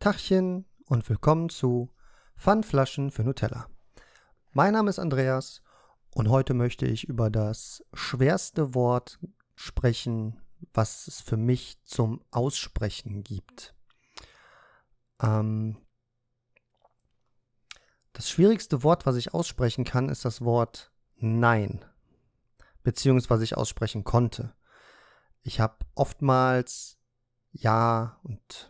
Tachchen und willkommen zu Pfandflaschen für Nutella. Mein Name ist Andreas und heute möchte ich über das schwerste Wort sprechen, was es für mich zum Aussprechen gibt. Ähm, das schwierigste Wort, was ich aussprechen kann, ist das Wort Nein, beziehungsweise ich aussprechen konnte. Ich habe oftmals Ja und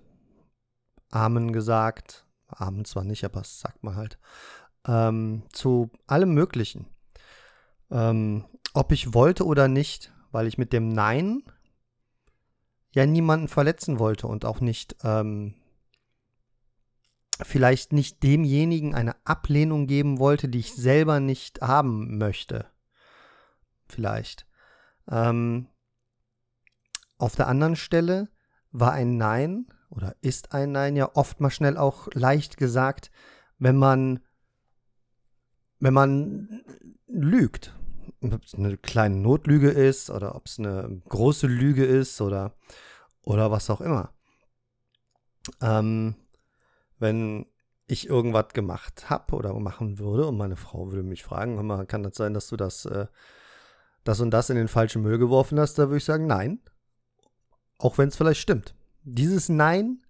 Amen gesagt. Amen zwar nicht, aber das sagt man halt. Ähm, zu allem Möglichen. Ähm, ob ich wollte oder nicht, weil ich mit dem Nein ja niemanden verletzen wollte und auch nicht, ähm, vielleicht nicht demjenigen eine Ablehnung geben wollte, die ich selber nicht haben möchte. Vielleicht. Ähm, auf der anderen Stelle war ein Nein oder ist ein Nein ja oft mal schnell auch leicht gesagt, wenn man, wenn man lügt. Ob es eine kleine Notlüge ist oder ob es eine große Lüge ist oder, oder was auch immer. Ähm, wenn ich irgendwas gemacht habe oder machen würde und meine Frau würde mich fragen, kann das sein, dass du das, äh, das und das in den falschen Müll geworfen hast, da würde ich sagen, nein. Auch wenn es vielleicht stimmt. Dieses Nein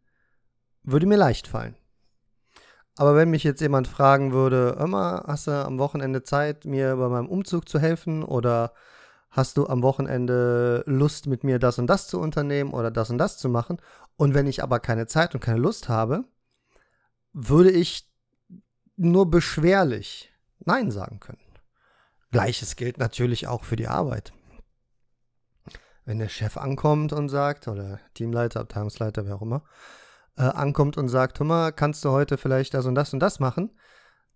würde mir leicht fallen. Aber wenn mich jetzt jemand fragen würde, immer hast du am Wochenende Zeit, mir bei meinem Umzug zu helfen oder hast du am Wochenende Lust, mit mir das und das zu unternehmen oder das und das zu machen? Und wenn ich aber keine Zeit und keine Lust habe, würde ich nur beschwerlich Nein sagen können. Gleiches gilt natürlich auch für die Arbeit wenn der Chef ankommt und sagt, oder Teamleiter, Abteilungsleiter, wer auch immer, äh, ankommt und sagt, hör mal, kannst du heute vielleicht das und das und das machen,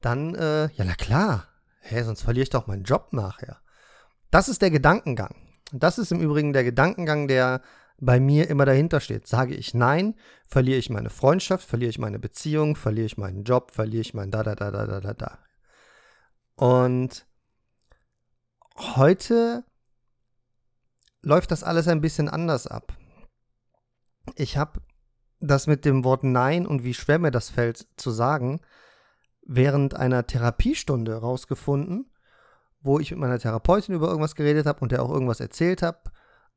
dann, äh, ja, na klar, hä, sonst verliere ich doch meinen Job nachher. Das ist der Gedankengang. Das ist im Übrigen der Gedankengang, der bei mir immer dahinter steht. Sage ich nein, verliere ich meine Freundschaft, verliere ich meine Beziehung, verliere ich meinen Job, verliere ich mein da, da, da, da, da, da, da. Und heute läuft das alles ein bisschen anders ab. Ich habe das mit dem Wort Nein und wie schwer mir das fällt zu sagen, während einer Therapiestunde rausgefunden, wo ich mit meiner Therapeutin über irgendwas geredet habe und der auch irgendwas erzählt habe.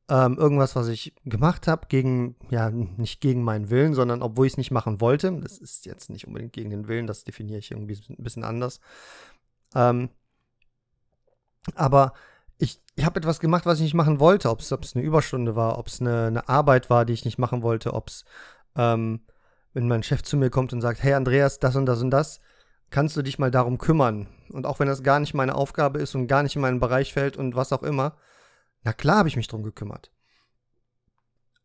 Ähm, irgendwas, was ich gemacht habe, gegen, ja, nicht gegen meinen Willen, sondern obwohl ich es nicht machen wollte. Das ist jetzt nicht unbedingt gegen den Willen, das definiere ich irgendwie ein bisschen anders. Ähm, aber ich, ich habe etwas gemacht, was ich nicht machen wollte. Ob es eine Überstunde war, ob es eine, eine, Arbeit war, die ich nicht machen wollte, ob es, ähm, wenn mein Chef zu mir kommt und sagt, hey Andreas, das und das und das, kannst du dich mal darum kümmern. Und auch wenn das gar nicht meine Aufgabe ist und gar nicht in meinen Bereich fällt und was auch immer, na klar habe ich mich darum gekümmert.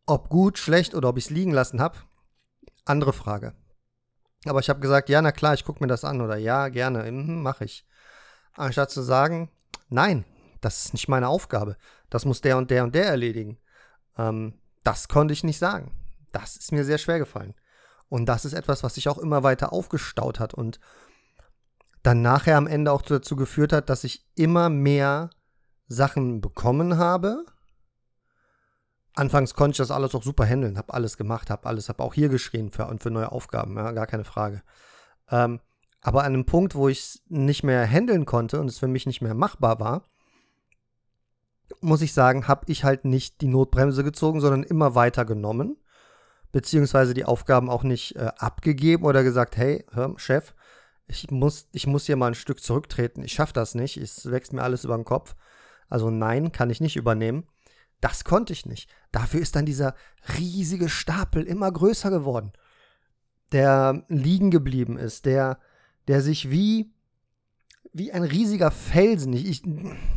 Ob gut, schlecht oder ob ich es liegen lassen habe, andere Frage. Aber ich habe gesagt, ja, na klar, ich gucke mir das an oder ja, gerne, mhm, mache ich. Anstatt zu sagen, nein, das ist nicht meine Aufgabe. Das muss der und der und der erledigen. Ähm, das konnte ich nicht sagen. Das ist mir sehr schwer gefallen. Und das ist etwas, was sich auch immer weiter aufgestaut hat und dann nachher am Ende auch dazu geführt hat, dass ich immer mehr Sachen bekommen habe. Anfangs konnte ich das alles auch super handeln, habe alles gemacht, habe alles, habe auch hier geschrien für, und für neue Aufgaben, ja, gar keine Frage. Ähm, aber an einem Punkt, wo ich es nicht mehr handeln konnte und es für mich nicht mehr machbar war, muss ich sagen, habe ich halt nicht die Notbremse gezogen, sondern immer weiter genommen. Beziehungsweise die Aufgaben auch nicht äh, abgegeben oder gesagt, hey, hör, Chef, ich muss, ich muss hier mal ein Stück zurücktreten. Ich schaffe das nicht. Es wächst mir alles über den Kopf. Also nein, kann ich nicht übernehmen. Das konnte ich nicht. Dafür ist dann dieser riesige Stapel immer größer geworden, der liegen geblieben ist, der, der sich wie wie ein riesiger Felsen. Ich, ich,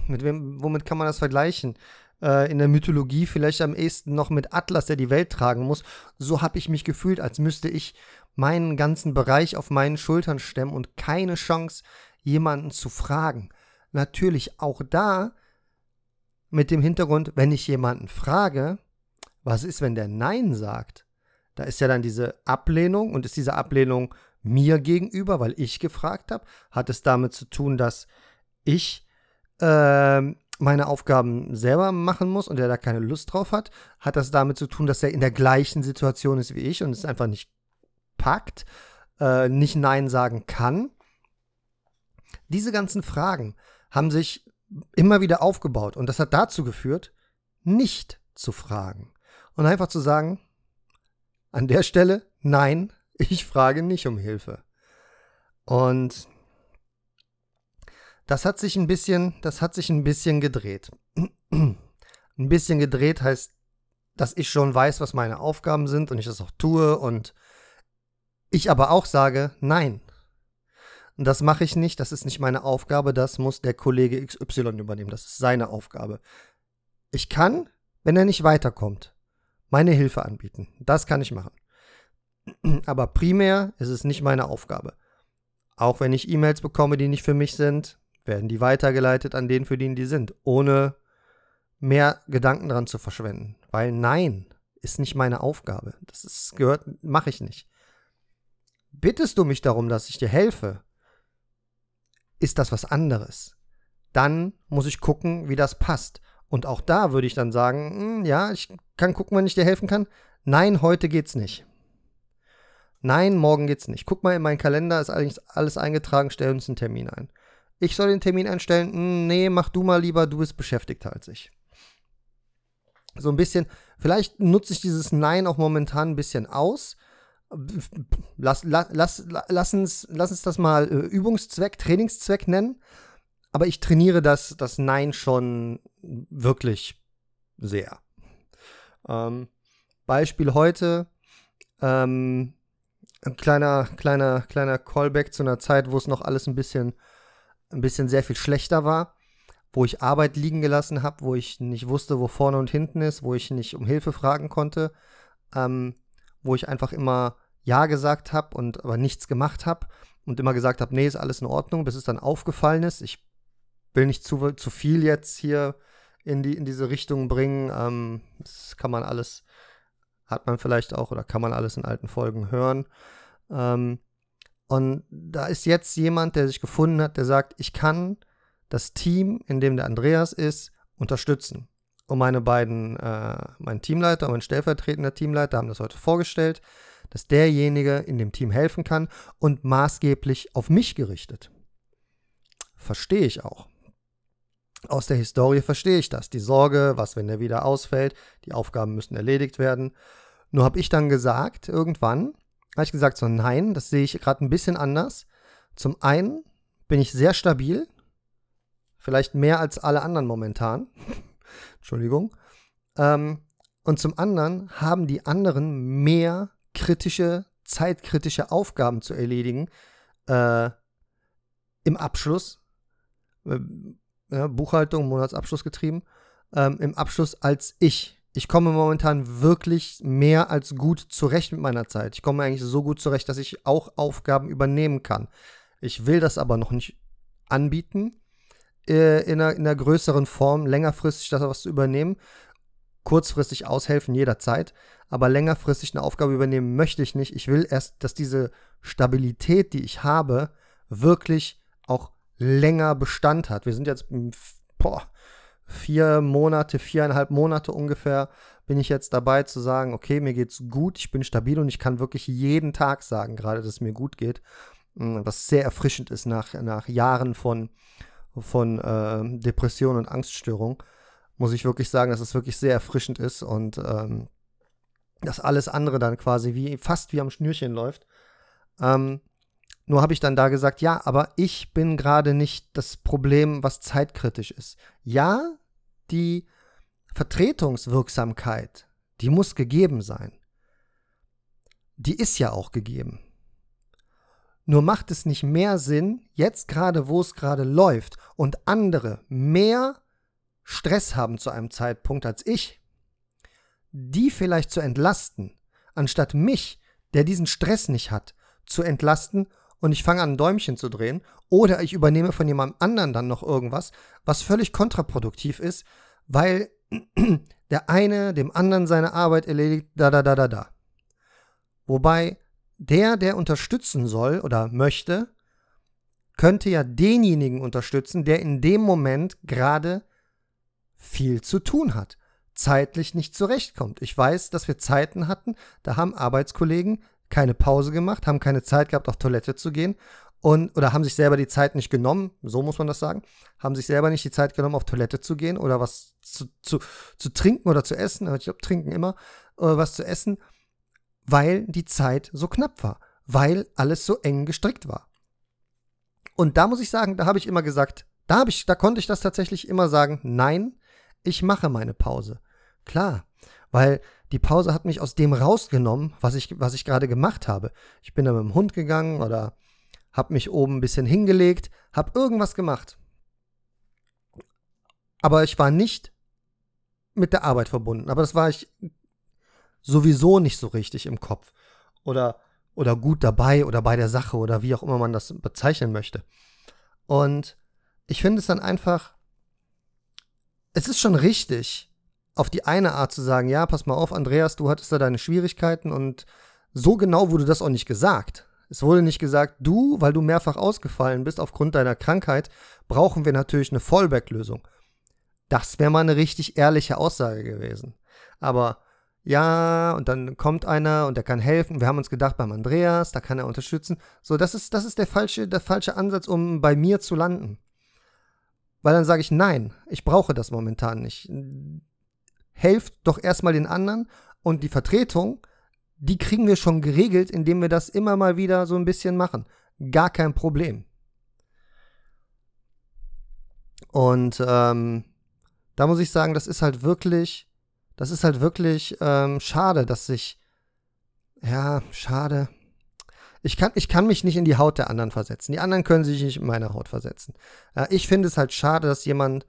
mit wem, womit kann man das vergleichen? Äh, in der Mythologie vielleicht am ehesten noch mit Atlas, der die Welt tragen muss. So habe ich mich gefühlt, als müsste ich meinen ganzen Bereich auf meinen Schultern stemmen und keine Chance, jemanden zu fragen. Natürlich auch da mit dem Hintergrund, wenn ich jemanden frage, was ist, wenn der Nein sagt? Da ist ja dann diese Ablehnung und ist diese Ablehnung mir gegenüber, weil ich gefragt habe? Hat es damit zu tun, dass ich äh, meine Aufgaben selber machen muss und er da keine Lust drauf hat? Hat das damit zu tun, dass er in der gleichen Situation ist wie ich und es einfach nicht packt, äh, nicht Nein sagen kann. Diese ganzen Fragen haben sich immer wieder aufgebaut und das hat dazu geführt, nicht zu fragen und einfach zu sagen, an der Stelle, nein, ich frage nicht um Hilfe. Und das hat sich ein bisschen, das hat sich ein bisschen gedreht. ein bisschen gedreht heißt, dass ich schon weiß, was meine Aufgaben sind und ich das auch tue und ich aber auch sage, nein. Das mache ich nicht, das ist nicht meine Aufgabe, das muss der Kollege XY übernehmen, das ist seine Aufgabe. Ich kann, wenn er nicht weiterkommt, meine Hilfe anbieten. Das kann ich machen. Aber primär ist es nicht meine Aufgabe. Auch wenn ich E-Mails bekomme, die nicht für mich sind, werden die weitergeleitet an den, für den die sind, ohne mehr Gedanken dran zu verschwenden. Weil nein, ist nicht meine Aufgabe. Das ist, gehört, mache ich nicht. Bittest du mich darum, dass ich dir helfe, ist das was anderes. Dann muss ich gucken, wie das passt. Und auch da würde ich dann sagen, hm, ja, ich kann gucken, wann ich dir helfen kann. Nein, heute geht's nicht. Nein, morgen geht's nicht. Guck mal in meinen Kalender, ist eigentlich alles eingetragen, stell uns einen Termin ein. Ich soll den Termin einstellen? Hm, nee, mach du mal lieber, du bist beschäftigter als ich. So ein bisschen, vielleicht nutze ich dieses Nein auch momentan ein bisschen aus. Lass, lass, lass, lass, uns, lass uns das mal äh, Übungszweck, Trainingszweck nennen. Aber ich trainiere das, das Nein schon wirklich sehr. Ähm, Beispiel heute, ähm, ein kleiner, kleiner, kleiner Callback zu einer Zeit, wo es noch alles ein bisschen ein bisschen sehr viel schlechter war, wo ich Arbeit liegen gelassen habe, wo ich nicht wusste, wo vorne und hinten ist, wo ich nicht um Hilfe fragen konnte, ähm, wo ich einfach immer Ja gesagt habe und aber nichts gemacht habe und immer gesagt habe, nee, ist alles in Ordnung, bis es dann aufgefallen ist. Ich will nicht zu, zu viel jetzt hier in, die, in diese Richtung bringen. Ähm, das kann man alles, hat man vielleicht auch oder kann man alles in alten Folgen hören. Ähm, und da ist jetzt jemand, der sich gefunden hat, der sagt, ich kann das Team, in dem der Andreas ist, unterstützen. Und meine beiden, äh, mein Teamleiter und mein stellvertretender Teamleiter haben das heute vorgestellt, dass derjenige in dem Team helfen kann und maßgeblich auf mich gerichtet. Verstehe ich auch. Aus der Historie verstehe ich das. Die Sorge, was, wenn der wieder ausfällt, die Aufgaben müssen erledigt werden. Nur habe ich dann gesagt, irgendwann, habe ich gesagt, so nein, das sehe ich gerade ein bisschen anders. Zum einen bin ich sehr stabil, vielleicht mehr als alle anderen momentan. Entschuldigung. Ähm, und zum anderen haben die anderen mehr kritische, zeitkritische Aufgaben zu erledigen äh, im Abschluss. Ja, Buchhaltung, Monatsabschluss getrieben, ähm, im Abschluss als ich ich komme momentan wirklich mehr als gut zurecht mit meiner Zeit. Ich komme eigentlich so gut zurecht, dass ich auch Aufgaben übernehmen kann. Ich will das aber noch nicht anbieten, äh, in, einer, in einer größeren Form, längerfristig das was zu übernehmen. Kurzfristig aushelfen jederzeit, aber längerfristig eine Aufgabe übernehmen möchte ich nicht. Ich will erst, dass diese Stabilität, die ich habe, wirklich auch länger Bestand hat. Wir sind jetzt, boah, vier Monate, viereinhalb Monate ungefähr bin ich jetzt dabei zu sagen, okay, mir geht's gut, ich bin stabil und ich kann wirklich jeden Tag sagen, gerade dass es mir gut geht, mm, was sehr erfrischend ist nach, nach Jahren von, von äh, Depression und Angststörung, muss ich wirklich sagen, dass es wirklich sehr erfrischend ist und ähm, dass alles andere dann quasi wie fast wie am Schnürchen läuft. Ähm, nur habe ich dann da gesagt, ja, aber ich bin gerade nicht das Problem, was zeitkritisch ist. Ja, die Vertretungswirksamkeit, die muss gegeben sein. Die ist ja auch gegeben. Nur macht es nicht mehr Sinn, jetzt gerade, wo es gerade läuft und andere mehr Stress haben zu einem Zeitpunkt als ich, die vielleicht zu entlasten, anstatt mich, der diesen Stress nicht hat, zu entlasten und ich fange an, ein Däumchen zu drehen. Oder ich übernehme von jemandem anderen dann noch irgendwas, was völlig kontraproduktiv ist, weil der eine dem anderen seine Arbeit erledigt, da, da, da, da, da. Wobei der, der unterstützen soll oder möchte, könnte ja denjenigen unterstützen, der in dem Moment gerade viel zu tun hat, zeitlich nicht zurechtkommt. Ich weiß, dass wir Zeiten hatten, da haben Arbeitskollegen keine Pause gemacht, haben keine Zeit gehabt, auf Toilette zu gehen und oder haben sich selber die Zeit nicht genommen, so muss man das sagen, haben sich selber nicht die Zeit genommen, auf Toilette zu gehen oder was zu, zu, zu trinken oder zu essen, ich glaube, trinken immer, oder was zu essen, weil die Zeit so knapp war, weil alles so eng gestrickt war. Und da muss ich sagen, da habe ich immer gesagt, da habe ich, da konnte ich das tatsächlich immer sagen, nein, ich mache meine Pause. Klar, weil die Pause hat mich aus dem rausgenommen, was ich, was ich gerade gemacht habe. Ich bin da mit dem Hund gegangen oder habe mich oben ein bisschen hingelegt, habe irgendwas gemacht. Aber ich war nicht mit der Arbeit verbunden. Aber das war ich sowieso nicht so richtig im Kopf. Oder, oder gut dabei oder bei der Sache oder wie auch immer man das bezeichnen möchte. Und ich finde es dann einfach, es ist schon richtig, auf die eine Art zu sagen, ja, pass mal auf, Andreas, du hattest da deine Schwierigkeiten und so genau wurde das auch nicht gesagt. Es wurde nicht gesagt, du, weil du mehrfach ausgefallen bist aufgrund deiner Krankheit, brauchen wir natürlich eine Fallback-Lösung. Das wäre mal eine richtig ehrliche Aussage gewesen. Aber ja, und dann kommt einer und der kann helfen. Wir haben uns gedacht, beim Andreas, da kann er unterstützen. So, das ist, das ist der falsche, der falsche Ansatz, um bei mir zu landen. Weil dann sage ich, nein, ich brauche das momentan nicht helft doch erstmal den anderen und die Vertretung, die kriegen wir schon geregelt, indem wir das immer mal wieder so ein bisschen machen. Gar kein Problem. Und ähm, da muss ich sagen, das ist halt wirklich, das ist halt wirklich ähm, schade, dass sich, ja, schade. Ich kann, ich kann mich nicht in die Haut der anderen versetzen. Die anderen können sich nicht in meine Haut versetzen. Ja, ich finde es halt schade, dass jemand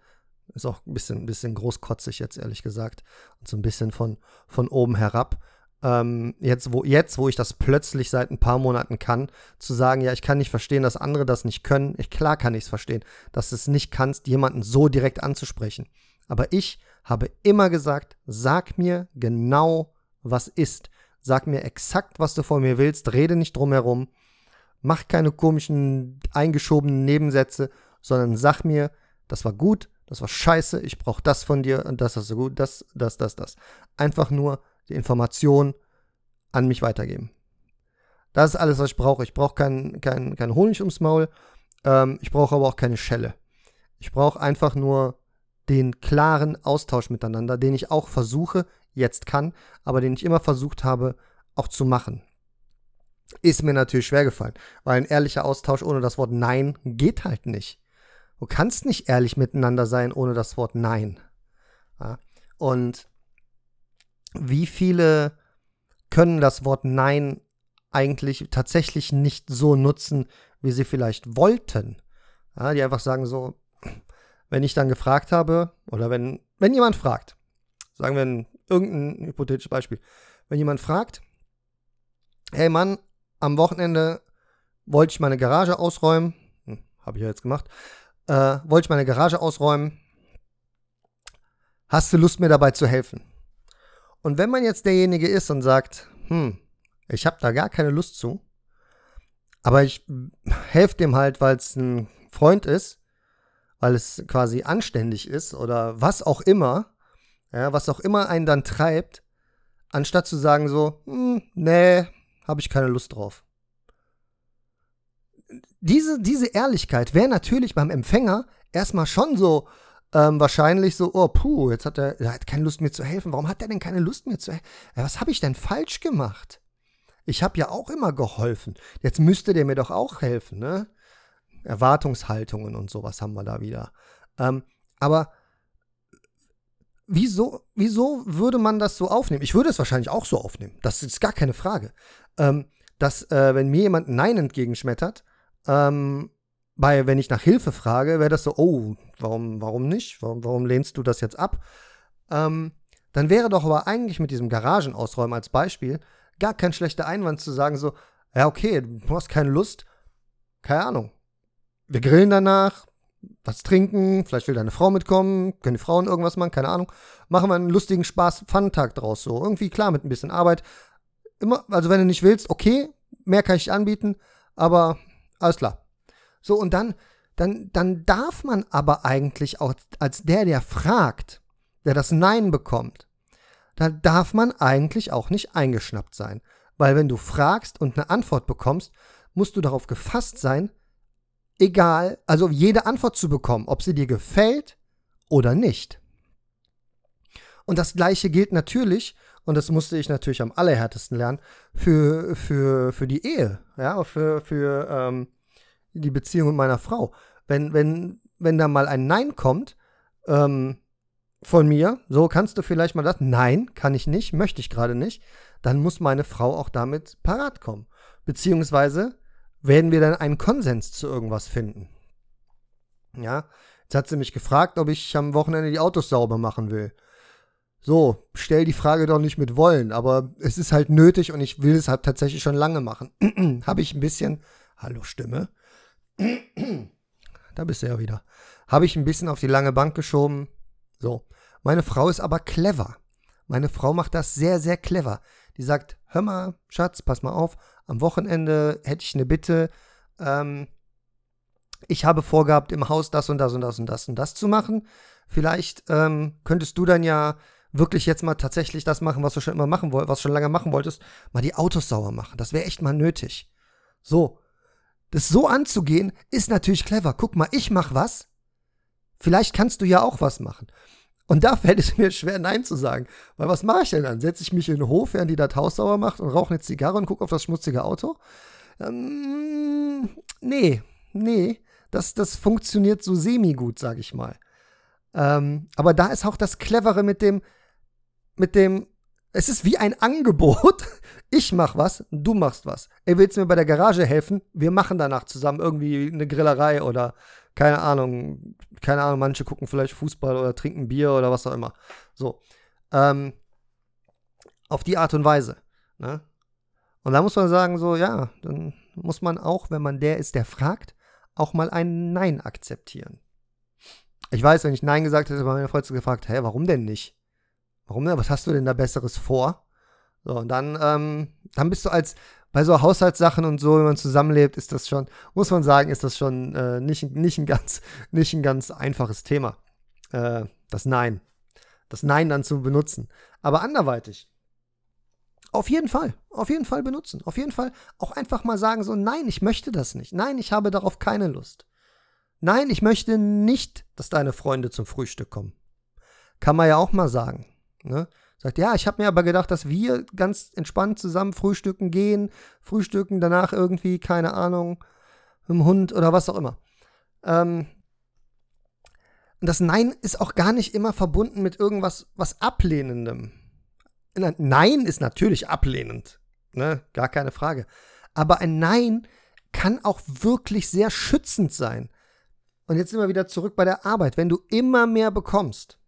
ist auch ein bisschen, ein bisschen großkotzig jetzt, ehrlich gesagt. Und so ein bisschen von, von oben herab. Ähm, jetzt, wo, jetzt, wo ich das plötzlich seit ein paar Monaten kann, zu sagen, ja, ich kann nicht verstehen, dass andere das nicht können. Ich, klar kann ich es verstehen, dass du es nicht kannst, jemanden so direkt anzusprechen. Aber ich habe immer gesagt, sag mir genau, was ist. Sag mir exakt, was du von mir willst. Rede nicht drumherum. Mach keine komischen, eingeschobenen Nebensätze, sondern sag mir, das war gut, das war scheiße, ich brauche das von dir und das ist so gut, das, das, das, das. Einfach nur die Information an mich weitergeben. Das ist alles, was ich brauche. Ich brauche keinen kein, kein Honig ums Maul. Ähm, ich brauche aber auch keine Schelle. Ich brauche einfach nur den klaren Austausch miteinander, den ich auch versuche, jetzt kann, aber den ich immer versucht habe, auch zu machen. Ist mir natürlich schwer gefallen, weil ein ehrlicher Austausch ohne das Wort Nein geht halt nicht. Du kannst nicht ehrlich miteinander sein ohne das Wort Nein. Ja? Und wie viele können das Wort Nein eigentlich tatsächlich nicht so nutzen, wie sie vielleicht wollten? Ja, die einfach sagen so, wenn ich dann gefragt habe, oder wenn, wenn jemand fragt, sagen wir ein, irgendein hypothetisches Beispiel, wenn jemand fragt, hey Mann, am Wochenende wollte ich meine Garage ausräumen, hm, habe ich ja jetzt gemacht, äh, wollte ich meine Garage ausräumen. Hast du Lust, mir dabei zu helfen? Und wenn man jetzt derjenige ist und sagt, hm, ich habe da gar keine Lust zu, aber ich helfe dem halt, weil es ein Freund ist, weil es quasi anständig ist oder was auch immer, ja, was auch immer einen dann treibt, anstatt zu sagen so, hm, nee, habe ich keine Lust drauf diese, diese Ehrlichkeit wäre natürlich beim Empfänger erstmal schon so ähm, wahrscheinlich so, oh puh, jetzt hat er, er hat keine Lust mir zu helfen. Warum hat er denn keine Lust mir zu helfen? Was habe ich denn falsch gemacht? Ich habe ja auch immer geholfen. Jetzt müsste der mir doch auch helfen, ne? Erwartungshaltungen und sowas haben wir da wieder. Ähm, aber wieso, wieso würde man das so aufnehmen? Ich würde es wahrscheinlich auch so aufnehmen. Das ist gar keine Frage. Ähm, dass, äh, wenn mir jemand Nein entgegenschmettert, ähm, bei, wenn ich nach Hilfe frage, wäre das so, oh, warum, warum nicht? Warum, warum lehnst du das jetzt ab? Ähm, dann wäre doch aber eigentlich mit diesem Garagenausräumen als Beispiel gar kein schlechter Einwand zu sagen, so, ja, okay, du hast keine Lust, keine Ahnung. Wir grillen danach, was trinken, vielleicht will deine Frau mitkommen, können die Frauen irgendwas machen, keine Ahnung. Machen wir einen lustigen Spaß, Fun-Tag draus, so. Irgendwie klar, mit ein bisschen Arbeit. Immer, also wenn du nicht willst, okay, mehr kann ich anbieten, aber alles klar. So, und dann, dann, dann darf man aber eigentlich auch als der, der fragt, der das Nein bekommt, da darf man eigentlich auch nicht eingeschnappt sein. Weil wenn du fragst und eine Antwort bekommst, musst du darauf gefasst sein, egal, also jede Antwort zu bekommen, ob sie dir gefällt oder nicht. Und das gleiche gilt natürlich, und das musste ich natürlich am allerhärtesten lernen, für, für, für die Ehe, ja, für, für ähm, die Beziehung mit meiner Frau. Wenn, wenn, wenn da mal ein Nein kommt, ähm, von mir, so kannst du vielleicht mal das, nein, kann ich nicht, möchte ich gerade nicht, dann muss meine Frau auch damit parat kommen. Beziehungsweise werden wir dann einen Konsens zu irgendwas finden. Ja, jetzt hat sie mich gefragt, ob ich am Wochenende die Autos sauber machen will. So, stell die Frage doch nicht mit wollen, aber es ist halt nötig und ich will es halt tatsächlich schon lange machen. Habe ich ein bisschen, hallo Stimme, da bist du ja wieder. Habe ich ein bisschen auf die lange Bank geschoben. So, meine Frau ist aber clever. Meine Frau macht das sehr, sehr clever. Die sagt, hör mal, Schatz, pass mal auf, am Wochenende hätte ich eine Bitte. Ähm, ich habe vorgehabt, im Haus das und das und das und das und das zu machen. Vielleicht ähm, könntest du dann ja wirklich jetzt mal tatsächlich das machen, was du schon immer machen wolltest, was du schon lange machen wolltest, mal die Autos sauer machen. Das wäre echt mal nötig. So. Das so anzugehen, ist natürlich clever. Guck mal, ich mach was. Vielleicht kannst du ja auch was machen. Und da fällt es mir schwer, Nein zu sagen. Weil was mache ich denn dann? Setze ich mich in den Hof, während die das Haus sauer macht und rauche eine Zigarre und gucke auf das schmutzige Auto? Ähm, nee, nee. Das, das funktioniert so semi-gut, sag ich mal. Ähm, aber da ist auch das Clevere mit dem, mit dem, es ist wie ein Angebot. Ich mach was, du machst was. Ey, willst du mir bei der Garage helfen? Wir machen danach zusammen irgendwie eine Grillerei oder keine Ahnung, keine Ahnung, manche gucken vielleicht Fußball oder trinken Bier oder was auch immer. So. Ähm, auf die Art und Weise. Ne? Und da muss man sagen, so, ja, dann muss man auch, wenn man der ist, der fragt, auch mal ein Nein akzeptieren. Ich weiß, wenn ich Nein gesagt hätte, war meine Freundin gefragt, hä, warum denn nicht? Warum denn? Was hast du denn da Besseres vor? So, und dann, ähm, dann bist du als, bei so Haushaltssachen und so, wenn man zusammenlebt, ist das schon, muss man sagen, ist das schon äh, nicht, nicht, ein ganz, nicht ein ganz einfaches Thema. Äh, das Nein. Das Nein dann zu benutzen. Aber anderweitig. Auf jeden Fall, auf jeden Fall benutzen. Auf jeden Fall auch einfach mal sagen, so, nein, ich möchte das nicht. Nein, ich habe darauf keine Lust. Nein, ich möchte nicht, dass deine Freunde zum Frühstück kommen. Kann man ja auch mal sagen. Ne? Sagt, ja, ich habe mir aber gedacht, dass wir ganz entspannt zusammen frühstücken gehen, frühstücken, danach irgendwie, keine Ahnung, mit dem Hund oder was auch immer. Ähm, und das Nein ist auch gar nicht immer verbunden mit irgendwas was Ablehnendem. Nein ist natürlich ablehnend, ne? gar keine Frage. Aber ein Nein kann auch wirklich sehr schützend sein. Und jetzt sind wir wieder zurück bei der Arbeit. Wenn du immer mehr bekommst,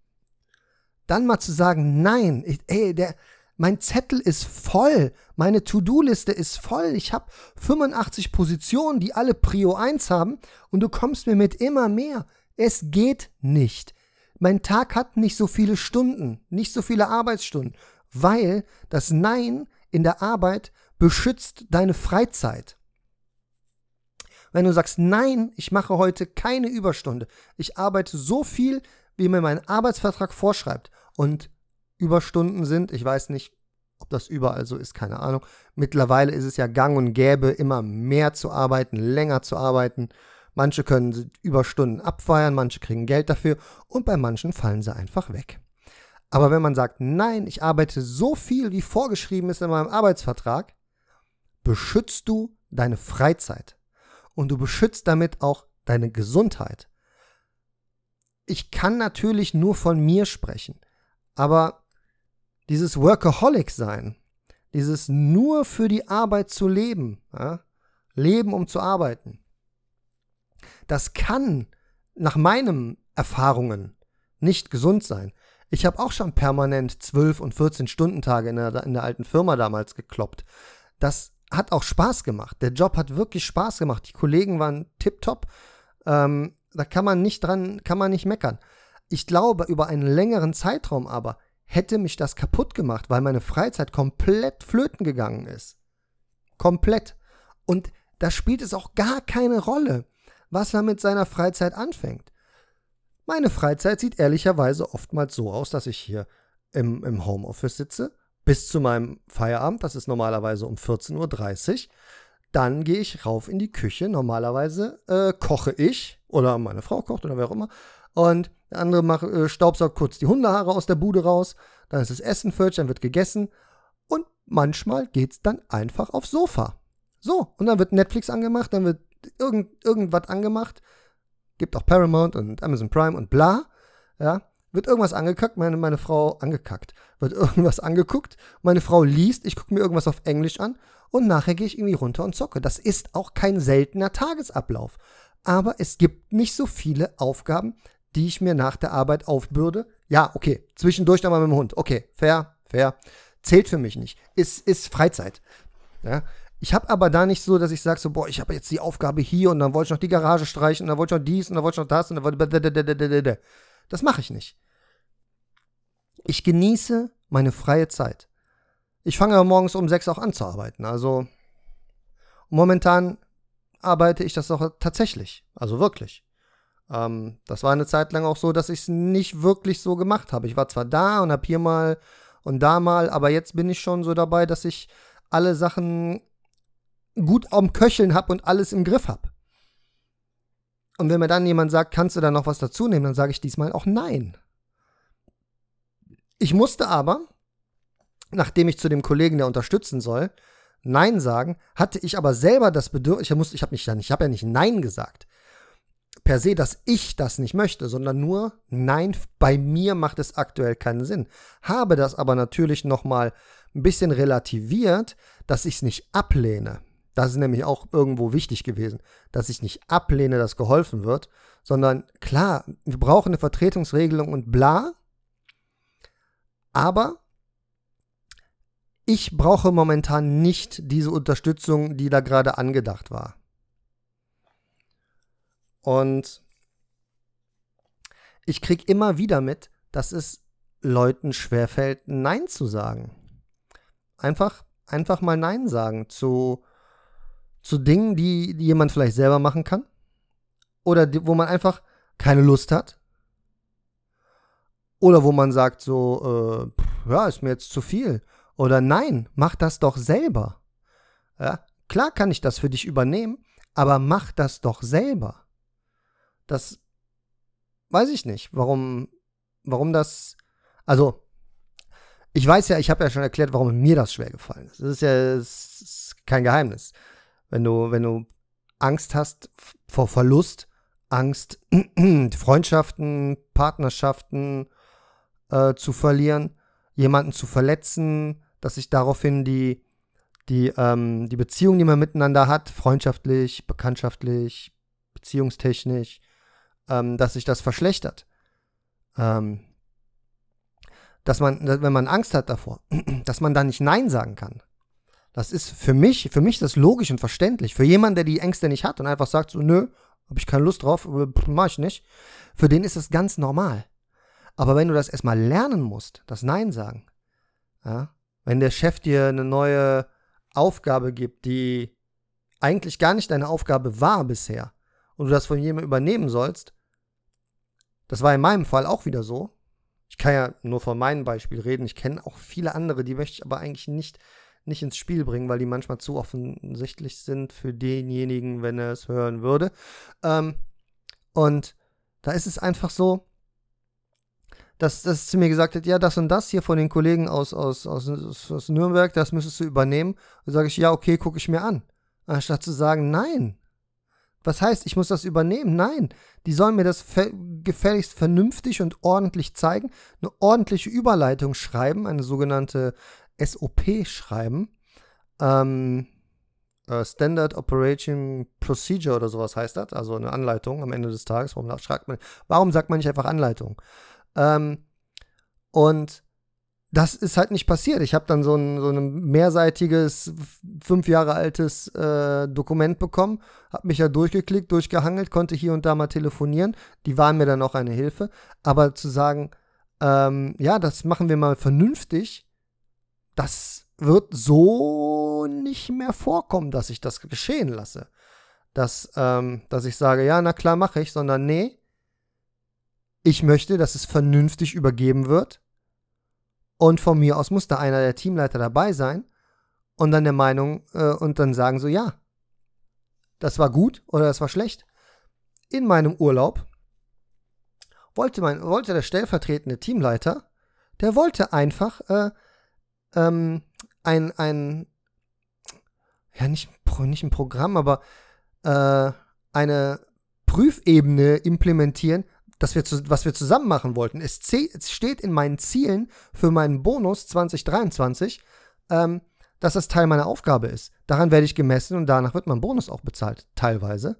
dann mal zu sagen, nein, ich, ey, der, mein Zettel ist voll, meine To-Do-Liste ist voll, ich habe 85 Positionen, die alle Prio 1 haben und du kommst mir mit immer mehr. Es geht nicht. Mein Tag hat nicht so viele Stunden, nicht so viele Arbeitsstunden, weil das Nein in der Arbeit beschützt deine Freizeit. Wenn du sagst, nein, ich mache heute keine Überstunde, ich arbeite so viel, wie mir mein Arbeitsvertrag vorschreibt und Überstunden sind, ich weiß nicht, ob das überall so ist, keine Ahnung. Mittlerweile ist es ja gang und gäbe, immer mehr zu arbeiten, länger zu arbeiten. Manche können Überstunden abfeiern, manche kriegen Geld dafür und bei manchen fallen sie einfach weg. Aber wenn man sagt, nein, ich arbeite so viel, wie vorgeschrieben ist in meinem Arbeitsvertrag, beschützt du deine Freizeit und du beschützt damit auch deine Gesundheit ich kann natürlich nur von mir sprechen, aber dieses Workaholic sein, dieses nur für die Arbeit zu leben, ja, leben um zu arbeiten, das kann nach meinen Erfahrungen nicht gesund sein. Ich habe auch schon permanent 12 und 14 Stunden Tage in der, in der alten Firma damals gekloppt. Das hat auch Spaß gemacht. Der Job hat wirklich Spaß gemacht. Die Kollegen waren tipptopp. Ähm, da kann man nicht dran, kann man nicht meckern. Ich glaube, über einen längeren Zeitraum aber hätte mich das kaputt gemacht, weil meine Freizeit komplett flöten gegangen ist. Komplett. Und da spielt es auch gar keine Rolle, was er mit seiner Freizeit anfängt. Meine Freizeit sieht ehrlicherweise oftmals so aus, dass ich hier im, im Homeoffice sitze, bis zu meinem Feierabend, das ist normalerweise um 14.30 Uhr. Dann gehe ich rauf in die Küche. Normalerweise äh, koche ich oder meine Frau kocht oder wer auch immer. Und der andere macht, äh, staubsaugt kurz die Hundehaare aus der Bude raus. Dann ist das Essen fertig, dann wird gegessen. Und manchmal geht es dann einfach aufs Sofa. So, und dann wird Netflix angemacht, dann wird irgend, irgendwas angemacht. Gibt auch Paramount und Amazon Prime und bla. Ja, wird irgendwas angekackt, meine, meine Frau angekackt. Wird irgendwas angeguckt, meine Frau liest, ich gucke mir irgendwas auf Englisch an und nachher gehe ich irgendwie runter und zocke. Das ist auch kein seltener Tagesablauf. Aber es gibt nicht so viele Aufgaben, die ich mir nach der Arbeit aufbürde. Ja, okay, zwischendurch dann mal mit dem Hund. Okay, fair, fair. Zählt für mich nicht. Ist, ist Freizeit. Ja, ich habe aber da nicht so, dass ich sage so, boah, ich habe jetzt die Aufgabe hier und dann wollte ich noch die Garage streichen und dann wollte ich noch dies und dann wollte ich noch das und dann wollte ich... Das mache ich nicht. Ich genieße meine freie Zeit. Ich fange morgens um sechs auch an zu arbeiten. Also momentan arbeite ich das auch tatsächlich. Also wirklich. Ähm, das war eine Zeit lang auch so, dass ich es nicht wirklich so gemacht habe. Ich war zwar da und habe hier mal und da mal, aber jetzt bin ich schon so dabei, dass ich alle Sachen gut am Köcheln habe und alles im Griff habe. Und wenn mir dann jemand sagt, kannst du da noch was dazu nehmen, dann sage ich diesmal auch nein. Ich musste aber, nachdem ich zu dem Kollegen, der unterstützen soll, Nein sagen, hatte ich aber selber das Bedürfnis, ich, ich habe habe ja nicht Nein gesagt, per se, dass ich das nicht möchte, sondern nur, nein, bei mir macht es aktuell keinen Sinn. Habe das aber natürlich nochmal ein bisschen relativiert, dass ich es nicht ablehne. Das ist nämlich auch irgendwo wichtig gewesen, dass ich nicht ablehne, dass geholfen wird, sondern klar, wir brauchen eine Vertretungsregelung und bla, aber ich brauche momentan nicht diese Unterstützung, die da gerade angedacht war. Und ich kriege immer wieder mit, dass es Leuten schwerfällt, Nein zu sagen. Einfach, einfach mal Nein sagen zu, zu Dingen, die, die jemand vielleicht selber machen kann. Oder die, wo man einfach keine Lust hat. Oder wo man sagt so, äh, ja, ist mir jetzt zu viel. Oder nein, mach das doch selber. Ja, klar kann ich das für dich übernehmen, aber mach das doch selber. Das weiß ich nicht, warum, warum das. Also, ich weiß ja, ich habe ja schon erklärt, warum mir das schwer gefallen ist. Das ist ja das ist kein Geheimnis. Wenn du, wenn du Angst hast vor Verlust, Angst, Freundschaften, Partnerschaften äh, zu verlieren, jemanden zu verletzen, dass sich daraufhin die, die, ähm, die Beziehung, die man miteinander hat, freundschaftlich, bekanntschaftlich, beziehungstechnisch, ähm, dass sich das verschlechtert. Ähm, dass man, wenn man Angst hat davor, dass man da nicht Nein sagen kann. Das ist für mich, für mich das logisch und verständlich. Für jemanden, der die Ängste nicht hat und einfach sagt so, nö, habe ich keine Lust drauf, äh, mach ich nicht. Für den ist das ganz normal. Aber wenn du das erstmal lernen musst, das Nein sagen, ja, wenn der Chef dir eine neue Aufgabe gibt, die eigentlich gar nicht deine Aufgabe war bisher und du das von jemandem übernehmen sollst, das war in meinem Fall auch wieder so. Ich kann ja nur von meinem Beispiel reden. Ich kenne auch viele andere, die möchte ich aber eigentlich nicht, nicht ins Spiel bringen, weil die manchmal zu offensichtlich sind für denjenigen, wenn er es hören würde. Ähm, und da ist es einfach so, dass, dass sie mir gesagt hat, ja, das und das hier von den Kollegen aus, aus, aus, aus Nürnberg, das müsstest du übernehmen. Da sage ich, ja, okay, gucke ich mir an. Anstatt zu sagen, nein. Was heißt, ich muss das übernehmen? Nein. Die sollen mir das gefälligst vernünftig und ordentlich zeigen, eine ordentliche Überleitung schreiben, eine sogenannte SOP schreiben. Ähm, uh, Standard Operating Procedure oder sowas heißt das, also eine Anleitung am Ende des Tages. Warum, man, warum sagt man nicht einfach Anleitung? Ähm, und das ist halt nicht passiert. Ich habe dann so ein, so ein mehrseitiges, fünf Jahre altes äh, Dokument bekommen, habe mich ja durchgeklickt, durchgehangelt, konnte hier und da mal telefonieren. Die waren mir dann auch eine Hilfe. Aber zu sagen, ähm, ja, das machen wir mal vernünftig, das wird so nicht mehr vorkommen, dass ich das geschehen lasse. Dass, ähm, dass ich sage, ja, na klar, mache ich, sondern nee, ich möchte, dass es vernünftig übergeben wird Und von mir aus muss da einer der Teamleiter dabei sein und dann der Meinung äh, und dann sagen so, ja, das war gut oder das war schlecht. In meinem Urlaub wollte, mein, wollte der stellvertretende Teamleiter, der wollte einfach äh, ähm, ein, ein, ja, nicht, nicht ein Programm, aber äh, eine Prüfebene implementieren, das wir zu, was wir zusammen machen wollten. Es, es, steht in meinen Zielen für meinen Bonus 2023, ähm, dass das Teil meiner Aufgabe ist. Daran werde ich gemessen und danach wird mein Bonus auch bezahlt, teilweise.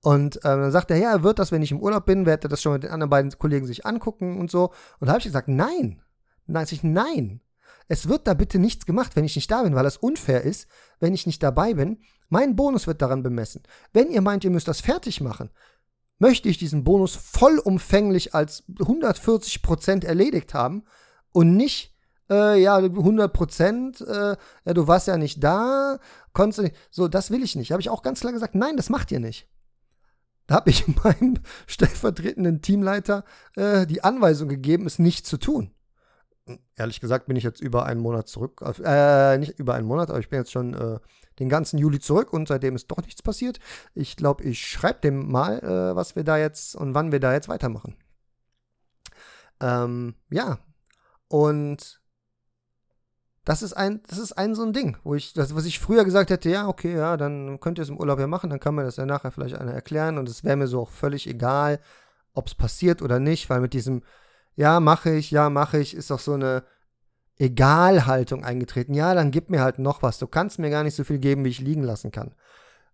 Und ähm, dann sagt er, ja, er wird das, wenn ich im Urlaub bin, werde er das schon mit den anderen beiden Kollegen sich angucken und so. Und da habe ich gesagt, nein. Nein, ich, nein. Es wird da bitte nichts gemacht, wenn ich nicht da bin, weil das unfair ist, wenn ich nicht dabei bin. Mein Bonus wird daran bemessen. Wenn ihr meint, ihr müsst das fertig machen, möchte ich diesen Bonus vollumfänglich als 140% erledigt haben und nicht, äh, ja, 100%, äh, ja, du warst ja nicht da, konntest du nicht. So, das will ich nicht. Habe ich auch ganz klar gesagt, nein, das macht ihr nicht. Da habe ich meinem stellvertretenden Teamleiter äh, die Anweisung gegeben, es nicht zu tun. Ehrlich gesagt bin ich jetzt über einen Monat zurück, äh, nicht über einen Monat, aber ich bin jetzt schon äh, den ganzen Juli zurück und seitdem ist doch nichts passiert. Ich glaube, ich schreibe dem mal, äh, was wir da jetzt und wann wir da jetzt weitermachen. Ähm, ja, und das ist ein, das ist ein so ein Ding, wo ich, das, was ich früher gesagt hätte, ja, okay, ja, dann könnt ihr es im Urlaub ja machen, dann kann mir das ja nachher vielleicht einer erklären und es wäre mir so auch völlig egal, ob es passiert oder nicht, weil mit diesem, ja, mache ich, ja, mache ich, ist auch so eine Egalhaltung eingetreten. Ja, dann gib mir halt noch was. Du kannst mir gar nicht so viel geben, wie ich liegen lassen kann.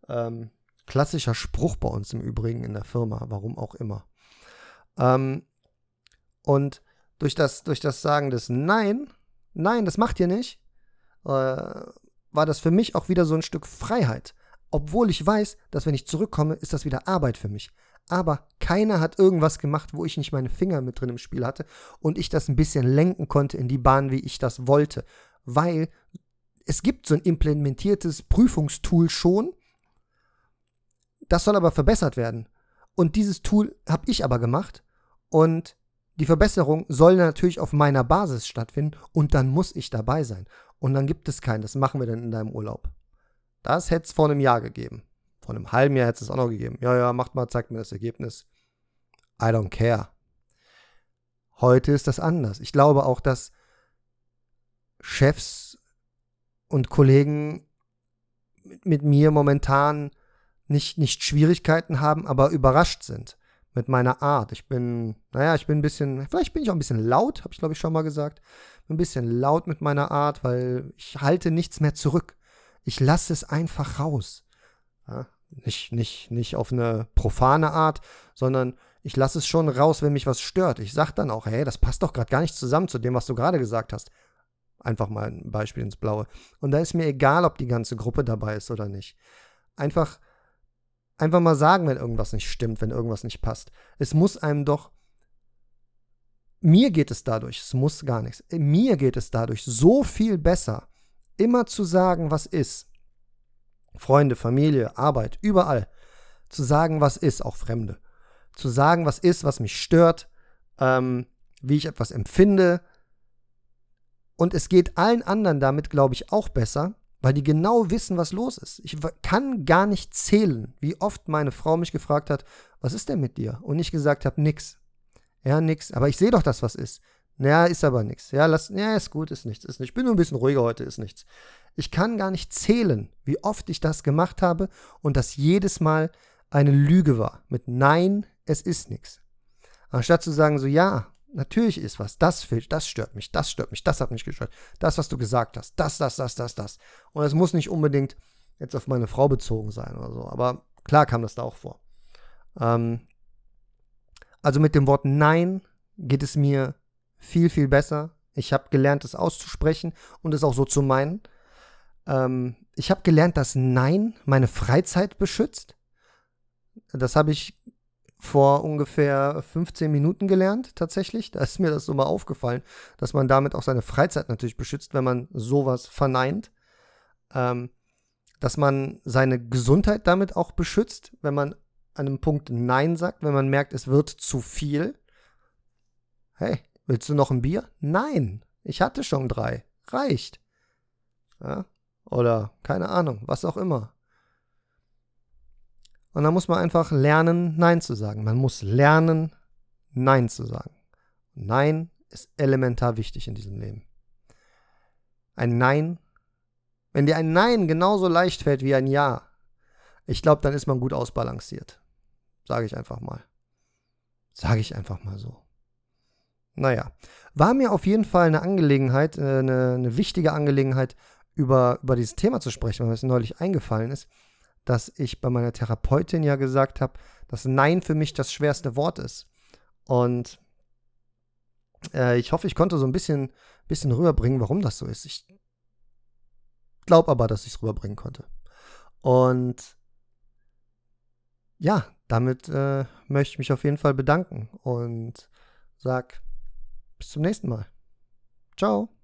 Ähm, klassischer Spruch bei uns im Übrigen in der Firma, warum auch immer. Ähm, und durch das, durch das Sagen des Nein nein, das macht ihr nicht, äh, war das für mich auch wieder so ein Stück Freiheit. Obwohl ich weiß, dass wenn ich zurückkomme, ist das wieder Arbeit für mich. Aber keiner hat irgendwas gemacht, wo ich nicht meine Finger mit drin im Spiel hatte und ich das ein bisschen lenken konnte in die Bahn, wie ich das wollte. Weil es gibt so ein implementiertes Prüfungstool schon, das soll aber verbessert werden. Und dieses Tool habe ich aber gemacht und die Verbesserung soll natürlich auf meiner Basis stattfinden und dann muss ich dabei sein. Und dann gibt es keinen. Das machen wir dann in deinem Urlaub. Das hätte es vor einem Jahr gegeben. Vor einem halben Jahr hätte es auch noch gegeben. Ja, ja, macht mal, zeigt mir das Ergebnis. I don't care. Heute ist das anders. Ich glaube auch, dass Chefs und Kollegen mit mir momentan nicht, nicht Schwierigkeiten haben, aber überrascht sind mit meiner Art. Ich bin, naja, ich bin ein bisschen, vielleicht bin ich auch ein bisschen laut, habe ich glaube ich schon mal gesagt. Ein bisschen laut mit meiner Art, weil ich halte nichts mehr zurück. Ich lasse es einfach raus. Ja, nicht, nicht, nicht auf eine profane Art, sondern ich lasse es schon raus, wenn mich was stört. Ich sage dann auch, hey, das passt doch gerade gar nicht zusammen zu dem, was du gerade gesagt hast. Einfach mal ein Beispiel ins Blaue. Und da ist mir egal, ob die ganze Gruppe dabei ist oder nicht. Einfach einfach mal sagen, wenn irgendwas nicht stimmt, wenn irgendwas nicht passt. Es muss einem doch. Mir geht es dadurch, es muss gar nichts. Mir geht es dadurch so viel besser, immer zu sagen, was ist. Freunde, Familie, Arbeit, überall. Zu sagen, was ist, auch Fremde. Zu sagen, was ist, was mich stört, ähm, wie ich etwas empfinde. Und es geht allen anderen damit, glaube ich, auch besser, weil die genau wissen, was los ist. Ich kann gar nicht zählen, wie oft meine Frau mich gefragt hat, was ist denn mit dir? Und ich gesagt habe, nix. Ja, nix. Aber ich sehe doch, dass was ist. Naja, ist aber nix. Ja, lass, ja, ist gut, ist nichts, ist nicht. Ich bin nur ein bisschen ruhiger heute, ist nichts. Ich kann gar nicht zählen, wie oft ich das gemacht habe und das jedes Mal eine Lüge war. Mit Nein, es ist nichts. Anstatt zu sagen, so, ja, Natürlich ist was. Das fehlt, das stört mich, das stört mich, das hat mich gestört. Das, was du gesagt hast, das, das, das, das, das. Und es muss nicht unbedingt jetzt auf meine Frau bezogen sein oder so. Aber klar kam das da auch vor. Ähm, also mit dem Wort Nein geht es mir viel, viel besser. Ich habe gelernt, es auszusprechen und es auch so zu meinen. Ähm, ich habe gelernt, dass Nein meine Freizeit beschützt. Das habe ich vor ungefähr 15 Minuten gelernt, tatsächlich. Da ist mir das so mal aufgefallen, dass man damit auch seine Freizeit natürlich beschützt, wenn man sowas verneint. Ähm, dass man seine Gesundheit damit auch beschützt, wenn man an einem Punkt Nein sagt, wenn man merkt, es wird zu viel. Hey, willst du noch ein Bier? Nein. Ich hatte schon drei. Reicht. Ja? Oder keine Ahnung, was auch immer. Und dann muss man einfach lernen, Nein zu sagen. Man muss lernen, Nein zu sagen. Nein ist elementar wichtig in diesem Leben. Ein Nein, wenn dir ein Nein genauso leicht fällt wie ein Ja, ich glaube, dann ist man gut ausbalanciert. Sage ich einfach mal. Sage ich einfach mal so. Naja, war mir auf jeden Fall eine Angelegenheit, äh, eine, eine wichtige Angelegenheit, über, über dieses Thema zu sprechen, weil mir das neulich eingefallen ist, dass ich bei meiner Therapeutin ja gesagt habe, dass Nein für mich das schwerste Wort ist. Und äh, ich hoffe, ich konnte so ein bisschen, bisschen rüberbringen, warum das so ist. Ich glaube aber, dass ich es rüberbringen konnte. Und ja, damit äh, möchte ich mich auf jeden Fall bedanken und sag bis zum nächsten Mal. Ciao.